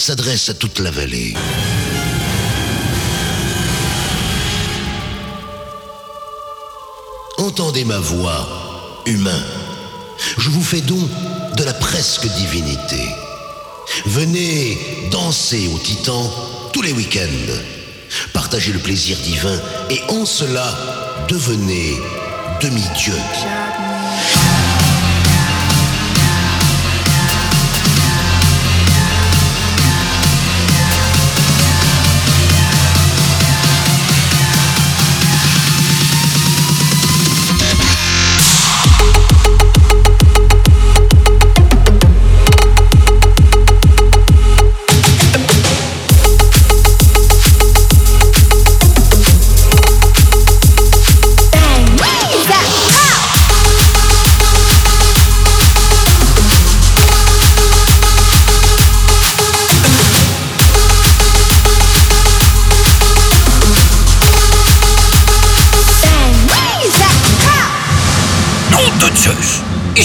s'adresse à toute la vallée. Entendez ma voix, humain. Je vous fais don de la presque divinité. Venez danser au Titan tous les week-ends. Partagez le plaisir divin et en cela, devenez demi-dieu.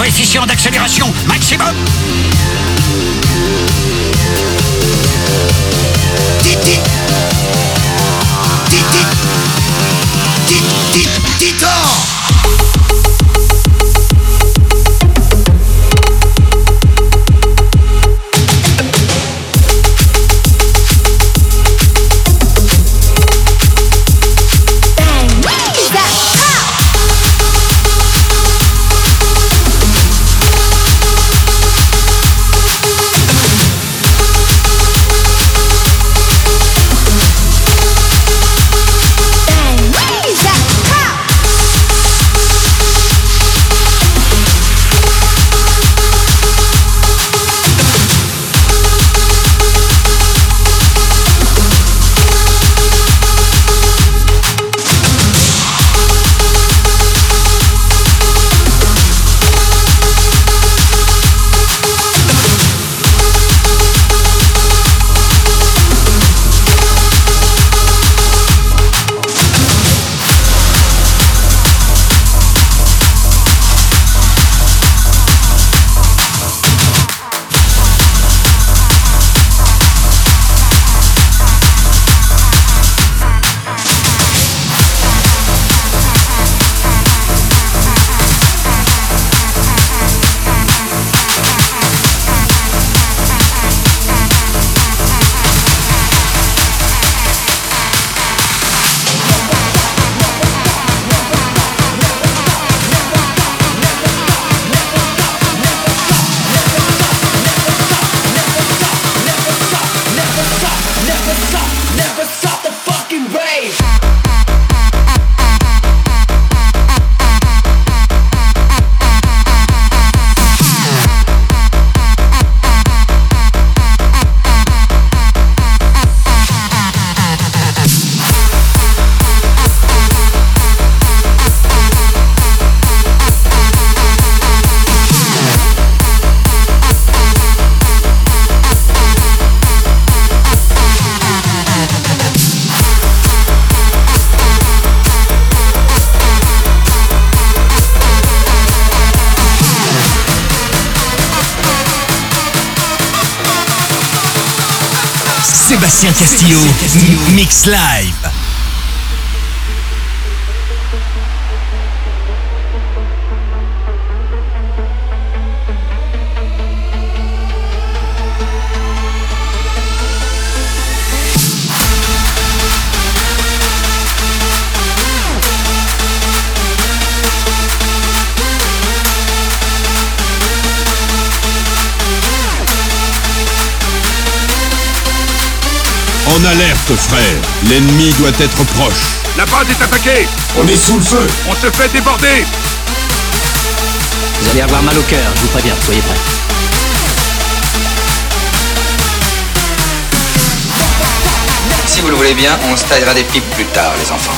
Coefficient d'accélération maximum. Titi Titi Titi Titan En alerte, frère. L'ennemi doit être proche. La base est attaquée On est sous le feu On se fait déborder Vous allez avoir mal au cœur, je vous préviens, soyez prêts. Si vous le voulez bien, on se taillera des pipes plus tard, les enfants.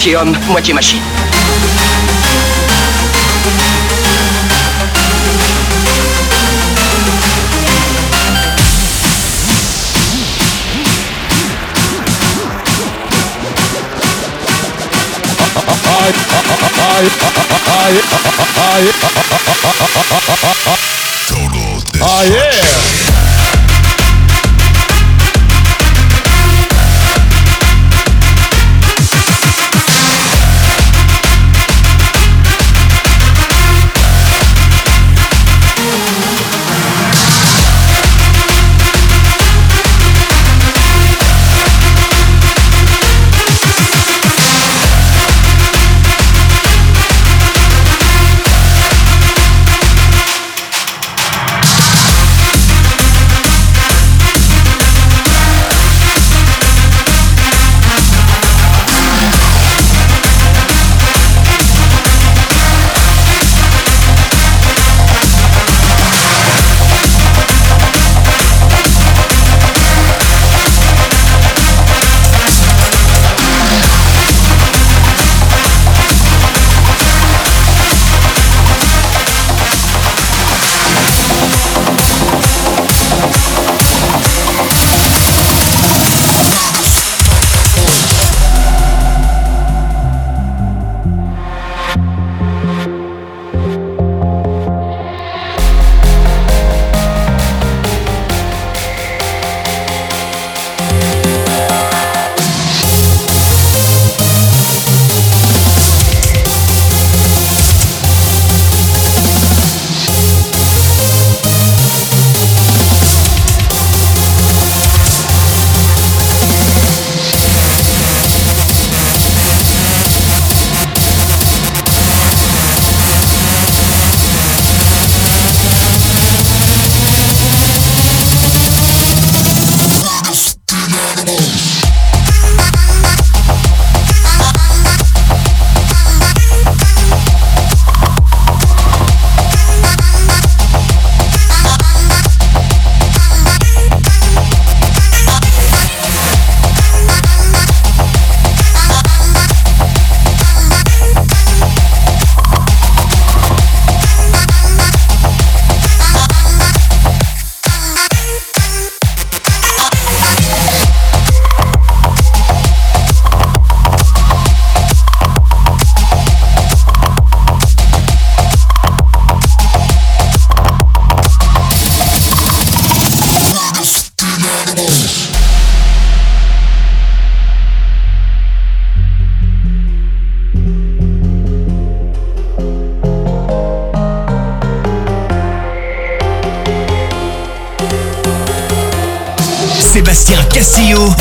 Moitié homme, moitié machine. Total ah, destruction. Yeah! Live.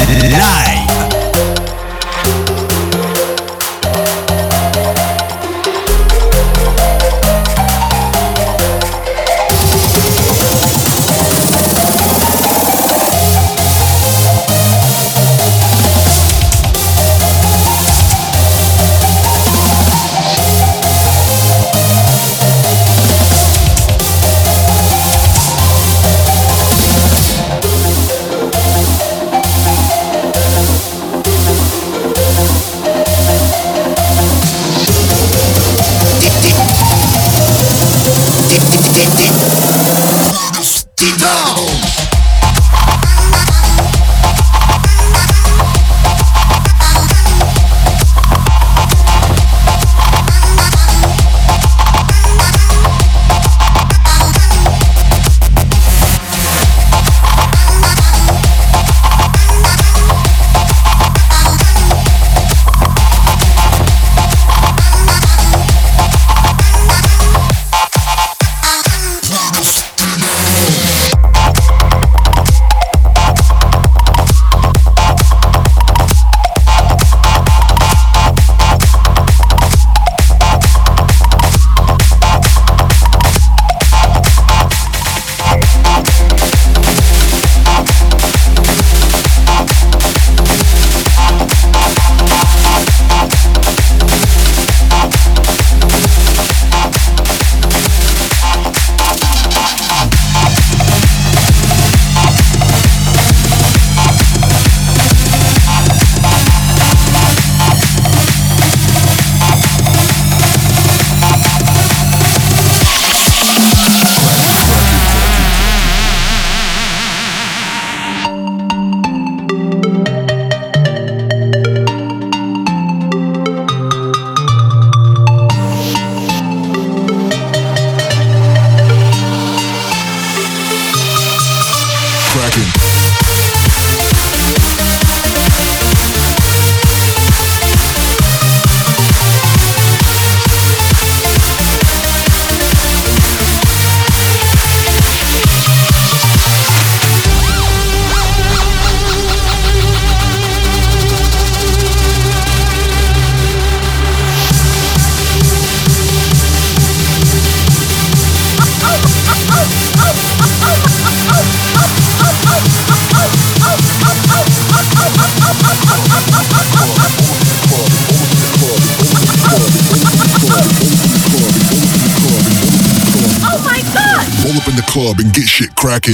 Cracking.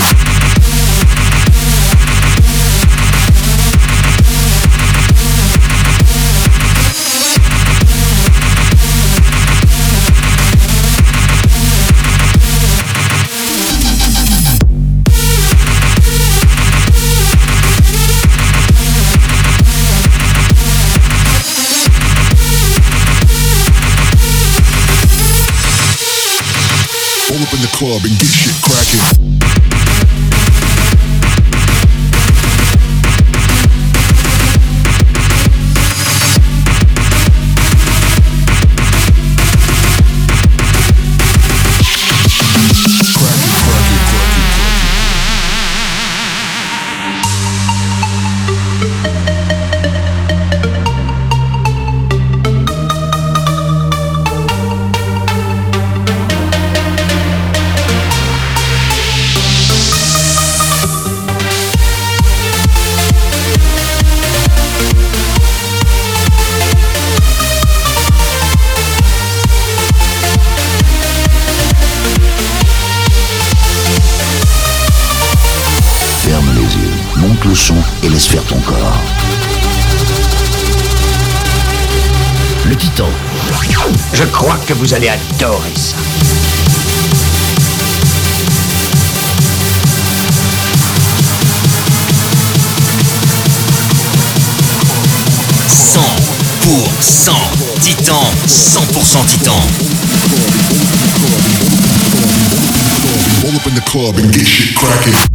Club and get shit cracking. Vous allez adorer ça. pour 100 Titan, 100% Titan. Pull up in the club and get shit cracking.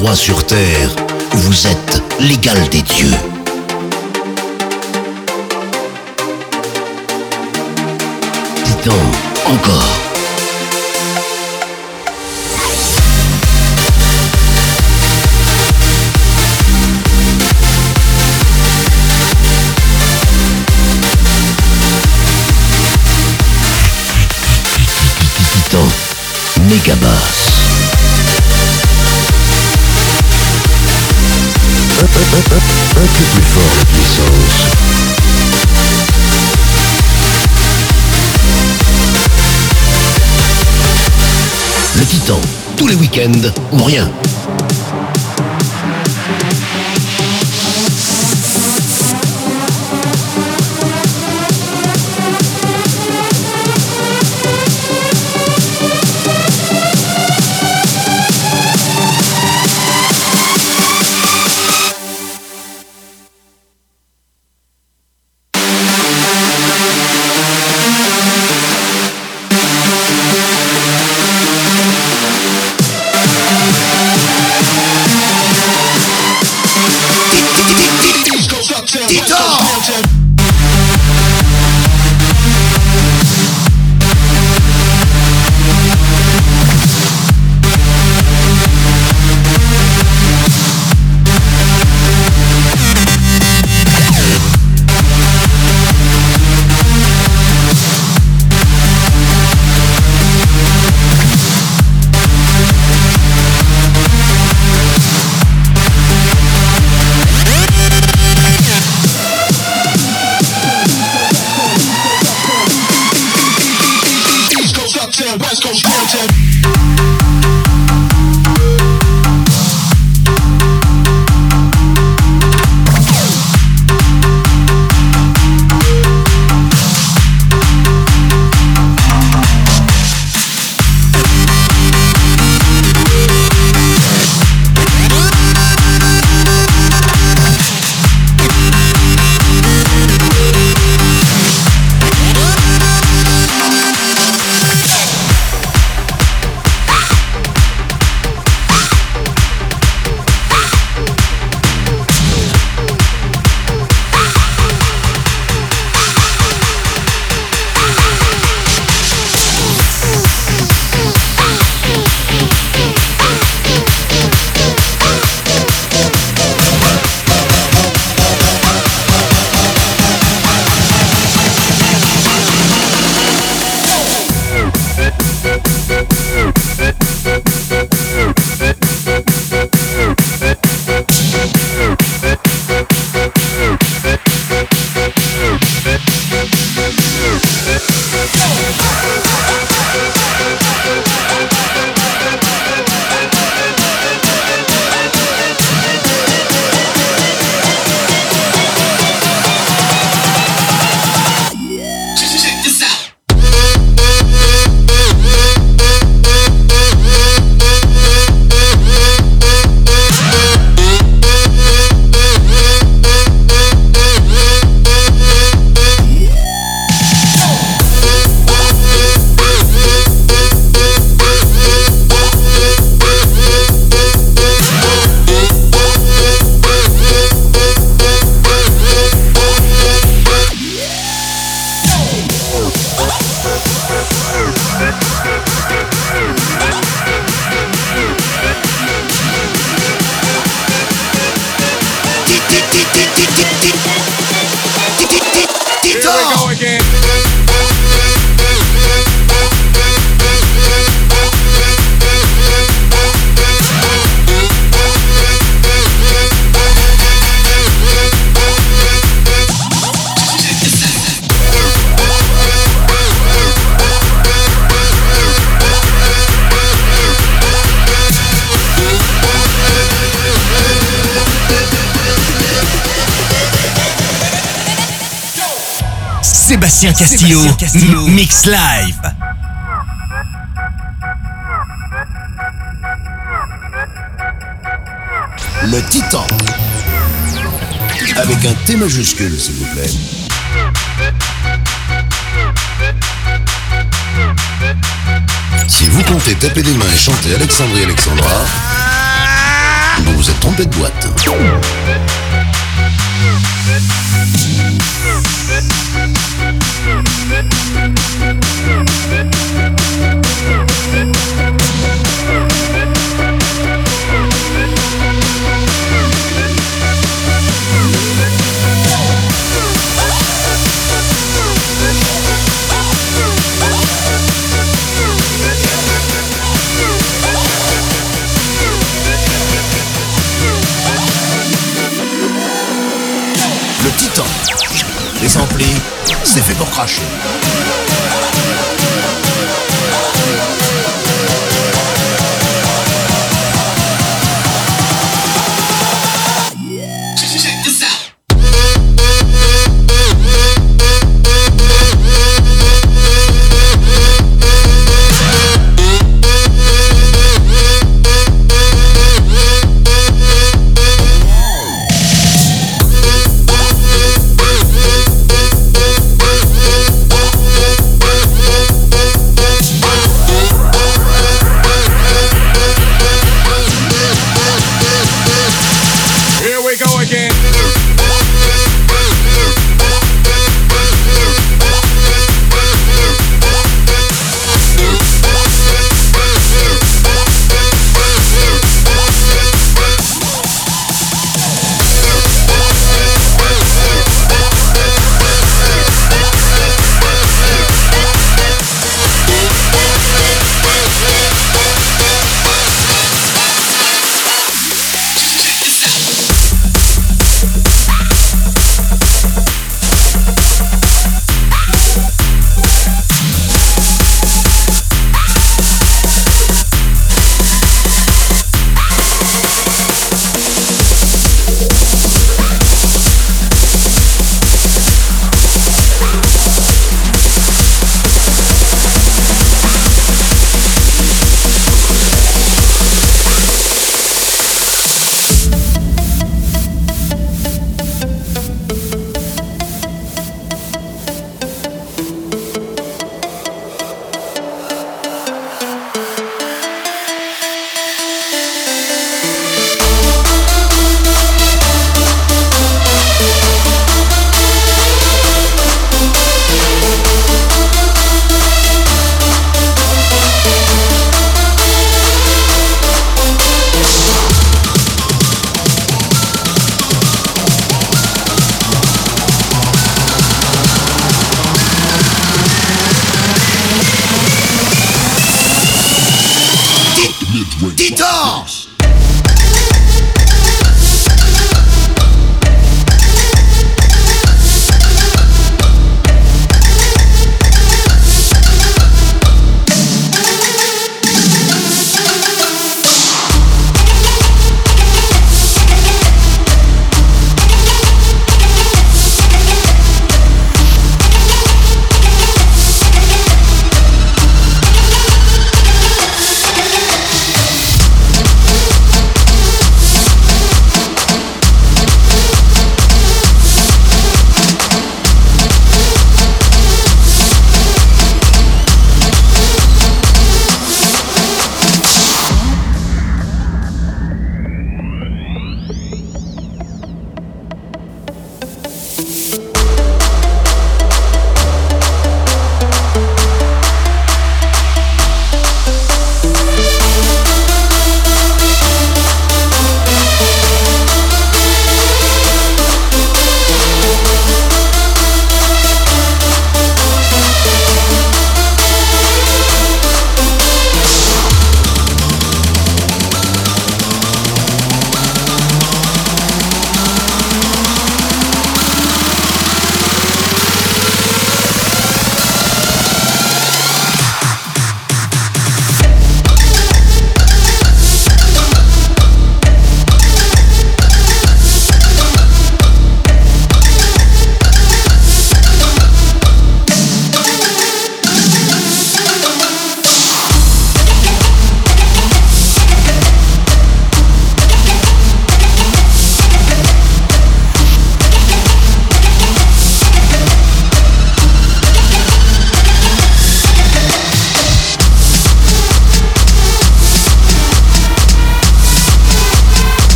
Endroit sur Terre vous êtes l'égal des dieux. Titan, encore. Megabass. Un, peu plus fort la puissance. Le Titan, tous les week-ends ou rien. Sébastien Castillo, Mix Live. Le Titan. Avec un T majuscule, s'il vous plaît. Si vous comptez taper des mains et chanter Alexandrie Alexandra, vous vous êtes trompé de boîte. Le Titan. Les amplis, c'est fait pour cracher.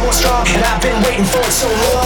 More strong, and I've been waiting for it so long.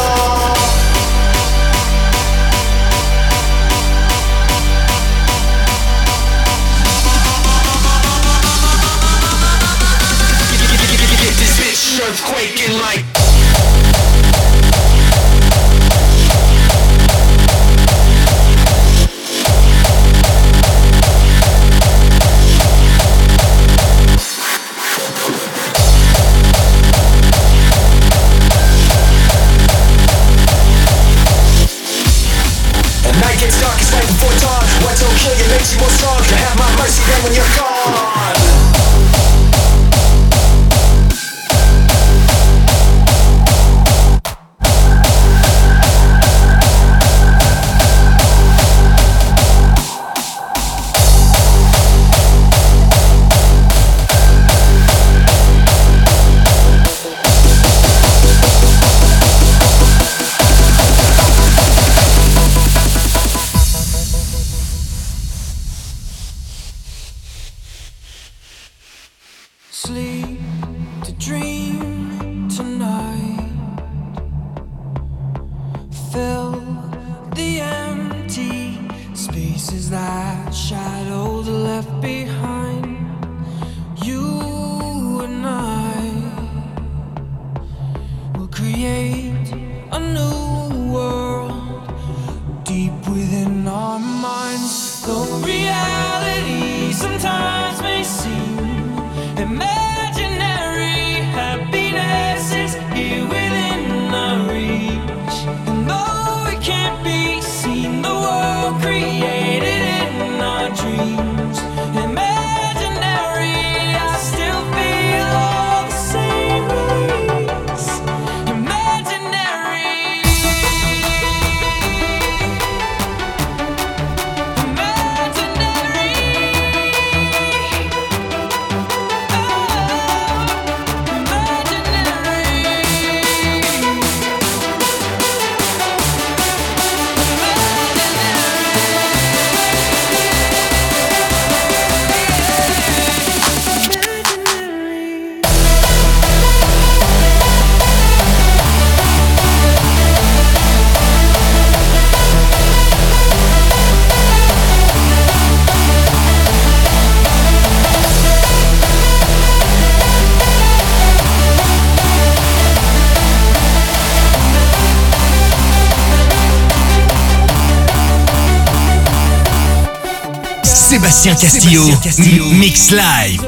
Sébastien Castillo, Castillo. Mix Live.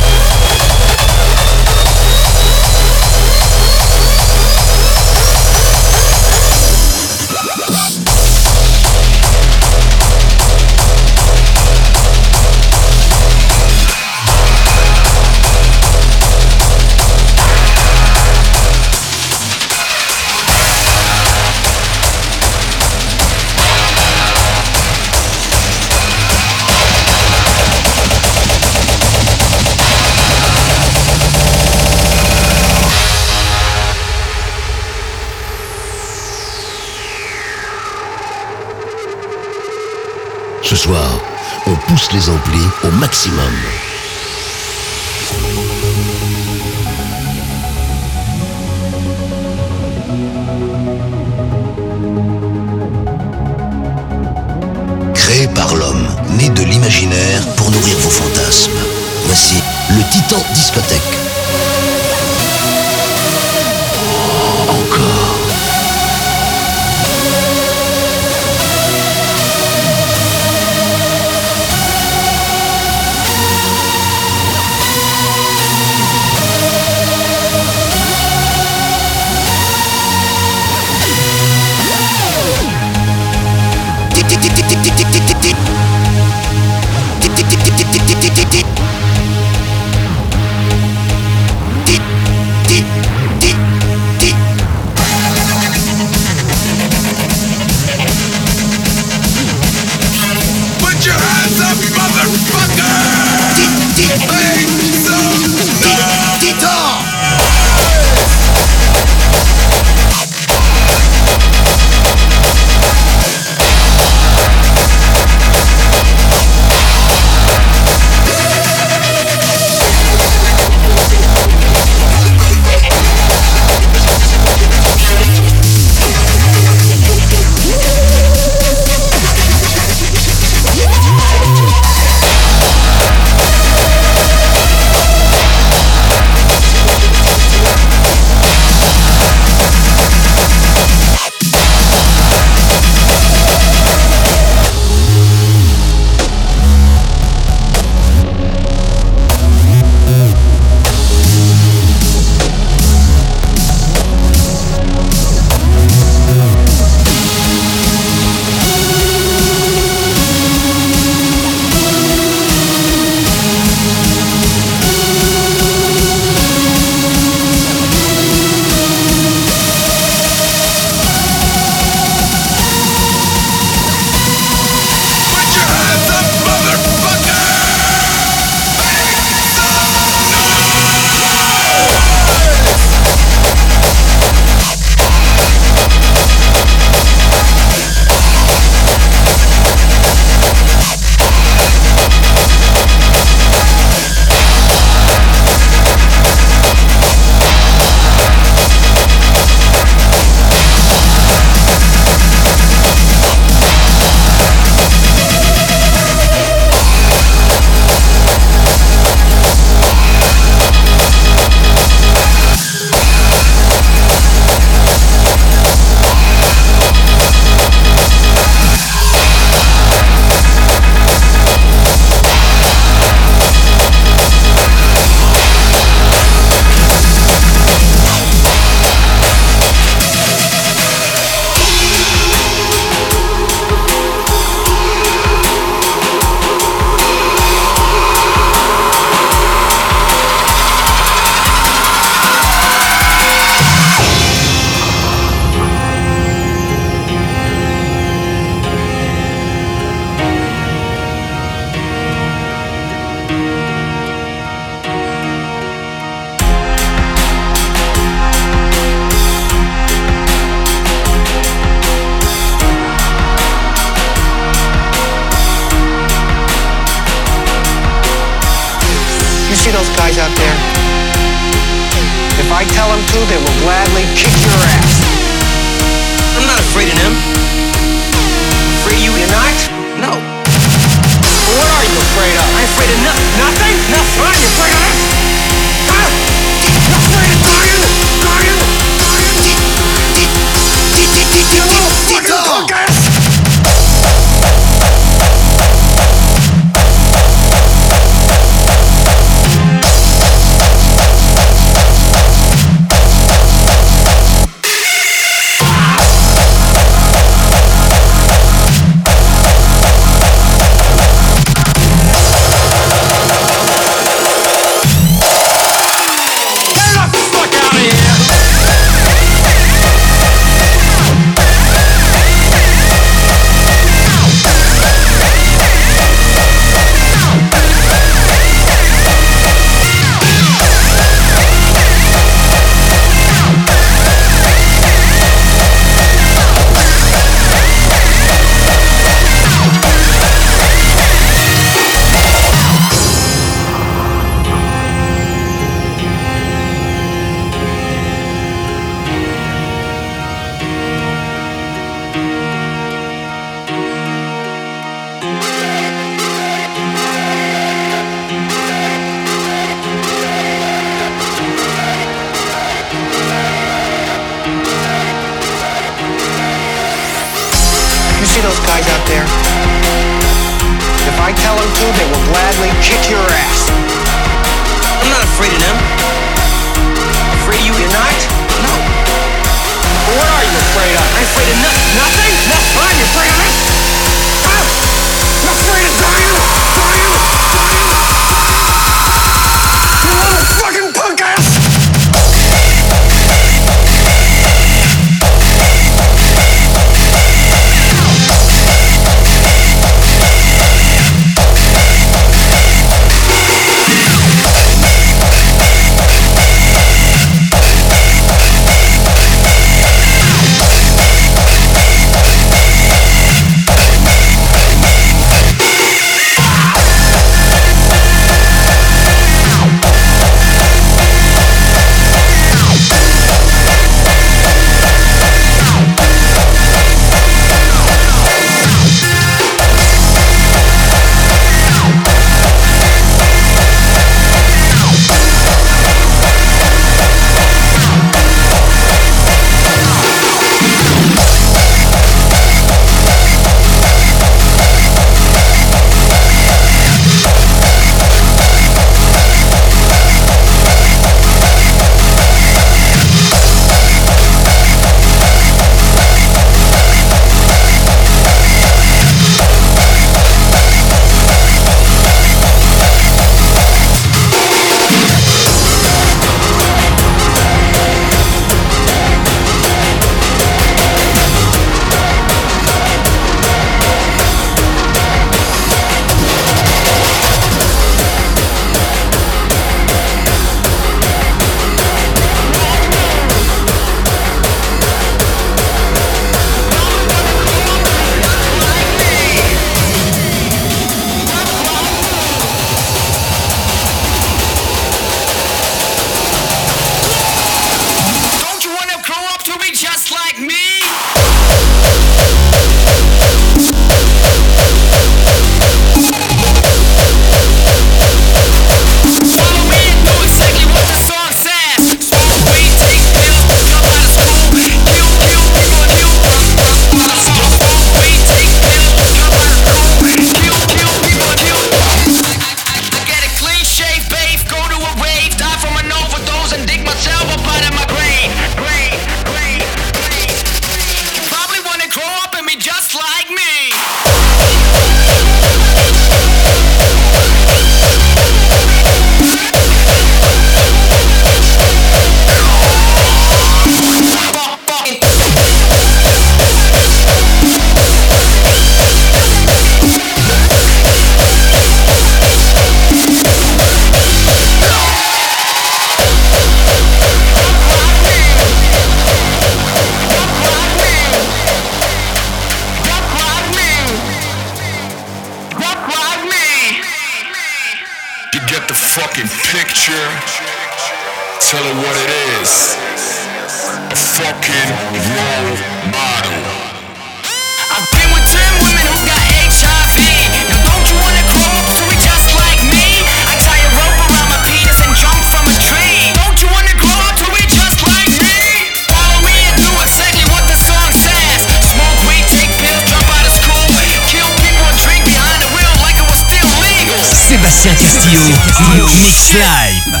Mix live.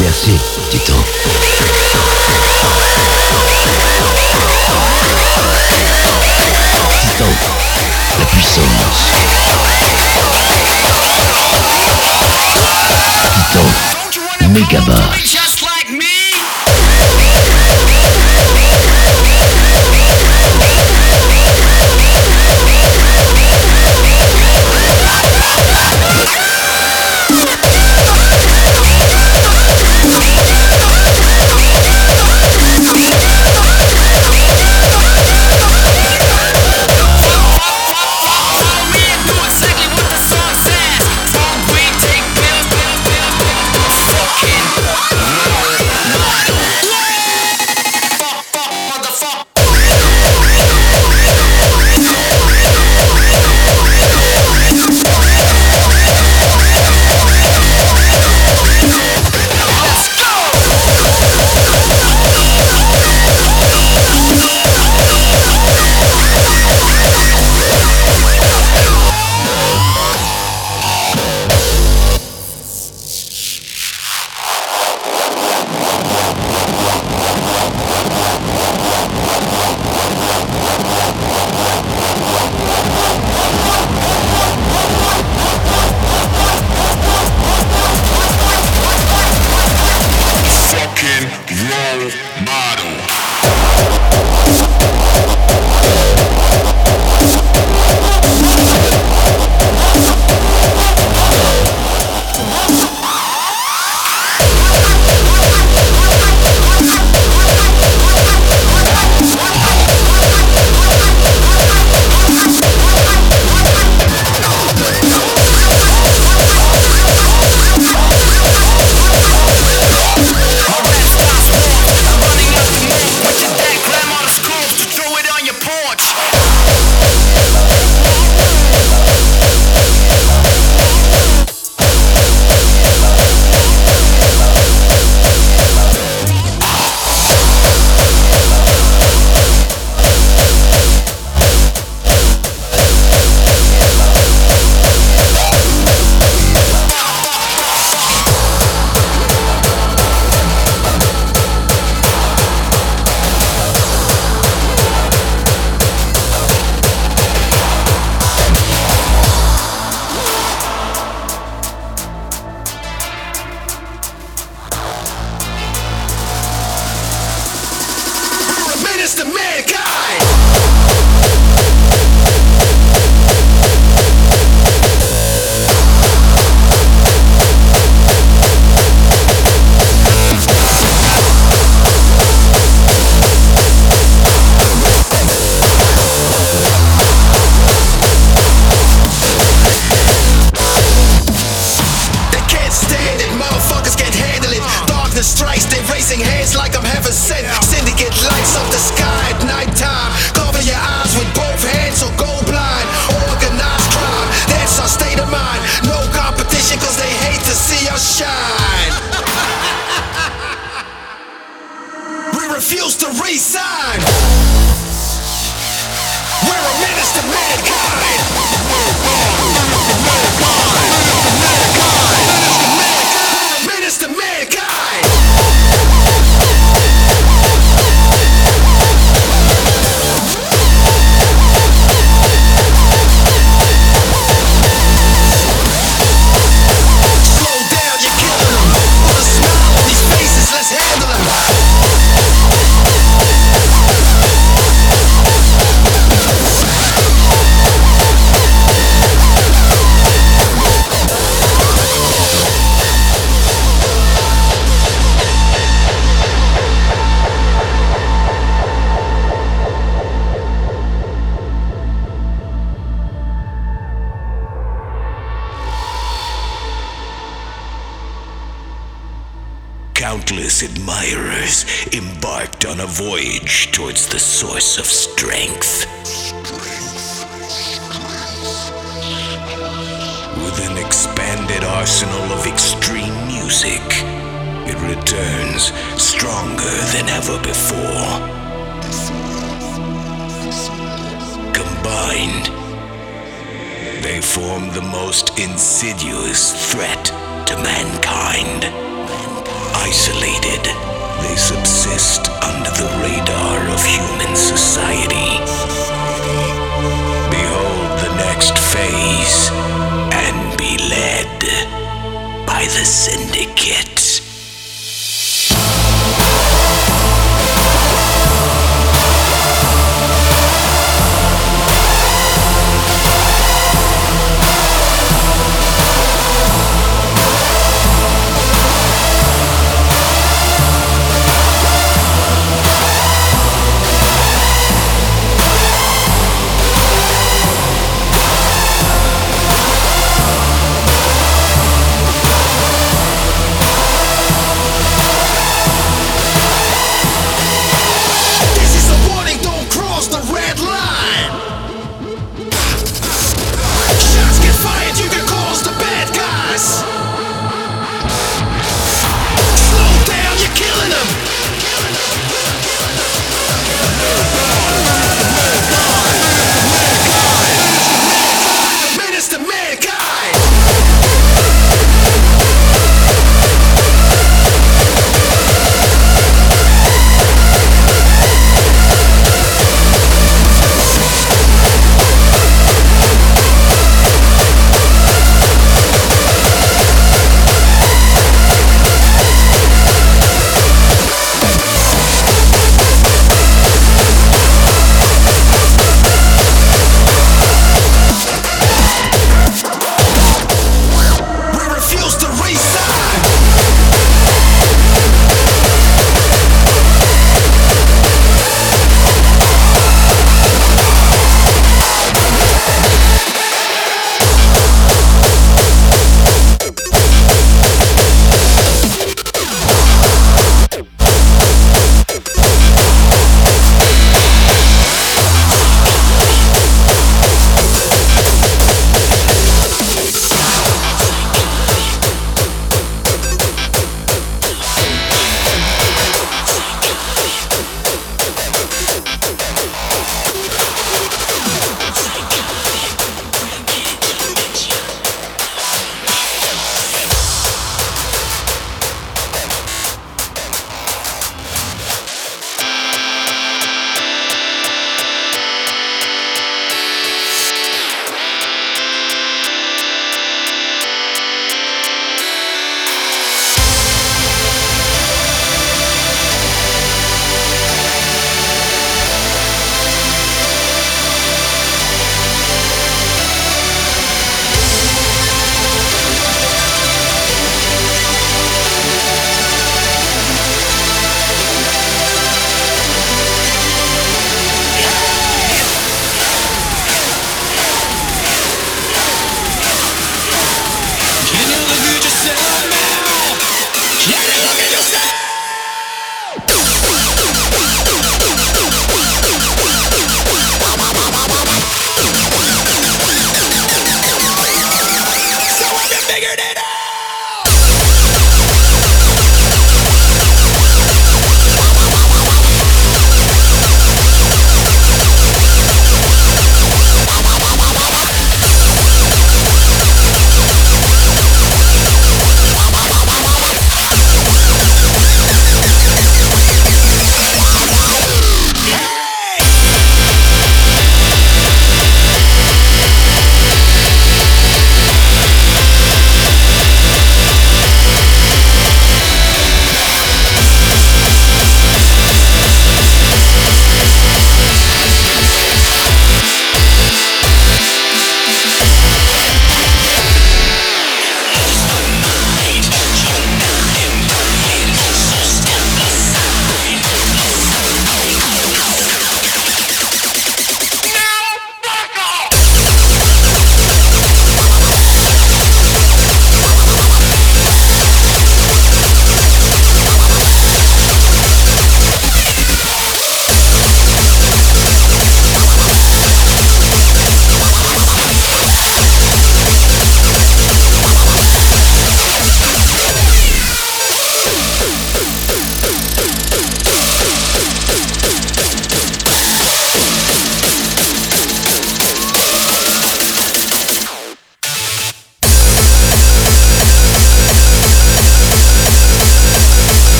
Merci, Titan. Titan, la puissance. Titan, méga.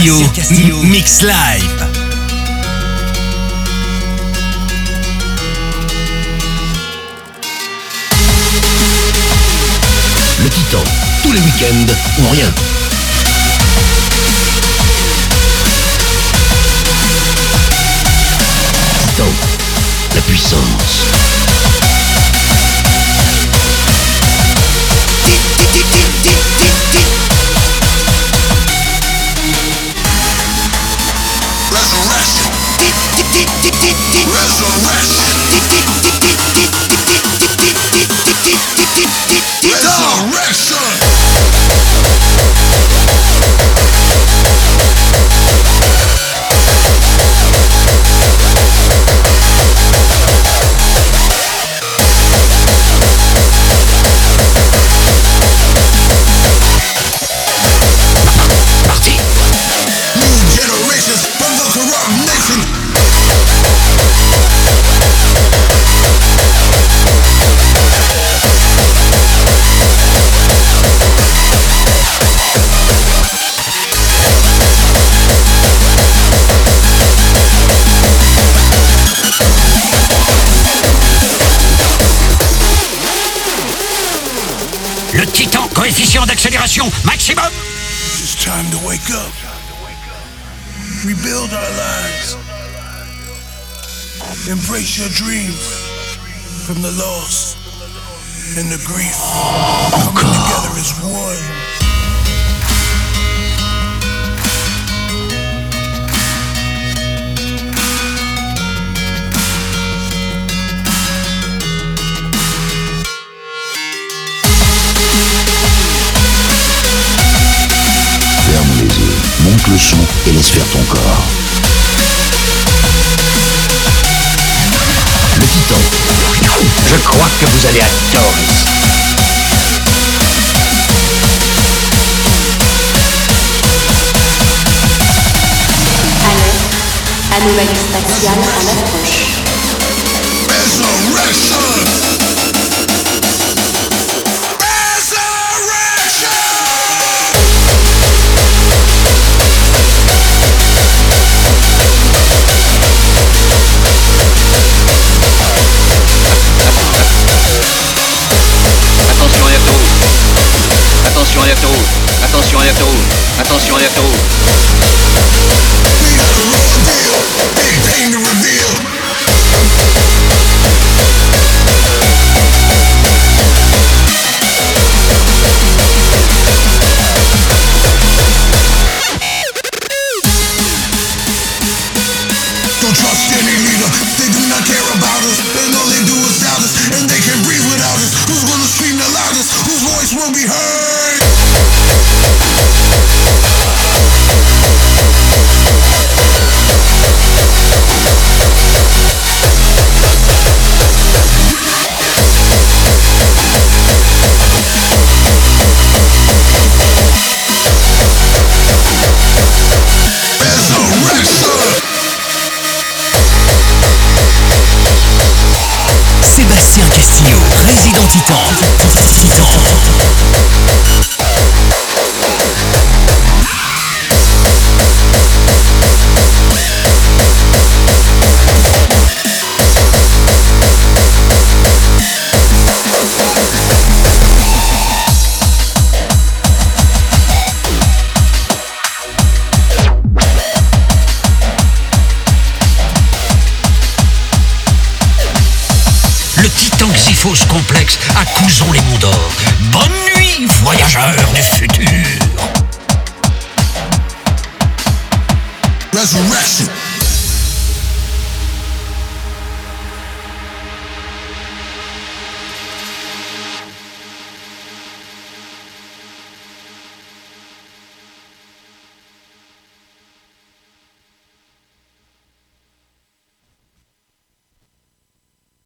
Castillo, Castillo. Mix Live. Le Titan, tous les week-ends ou rien. Titan, la puissance. Le titan, coefficient d'accélération maximum. It's time to wake up. Rebuild our lives. Embrace your dreams from the loss and the grief. Le son et laisse faire ton corps. Le Titan. Je crois que vous allez adorer. Alerte, anomalie spatiale en approche. Attention à l'afterrouge. Attention à l'afterrouge. Attention à l'afterrouge. Attention à l'afterrouge. We got the real deal. Big thing to reveal.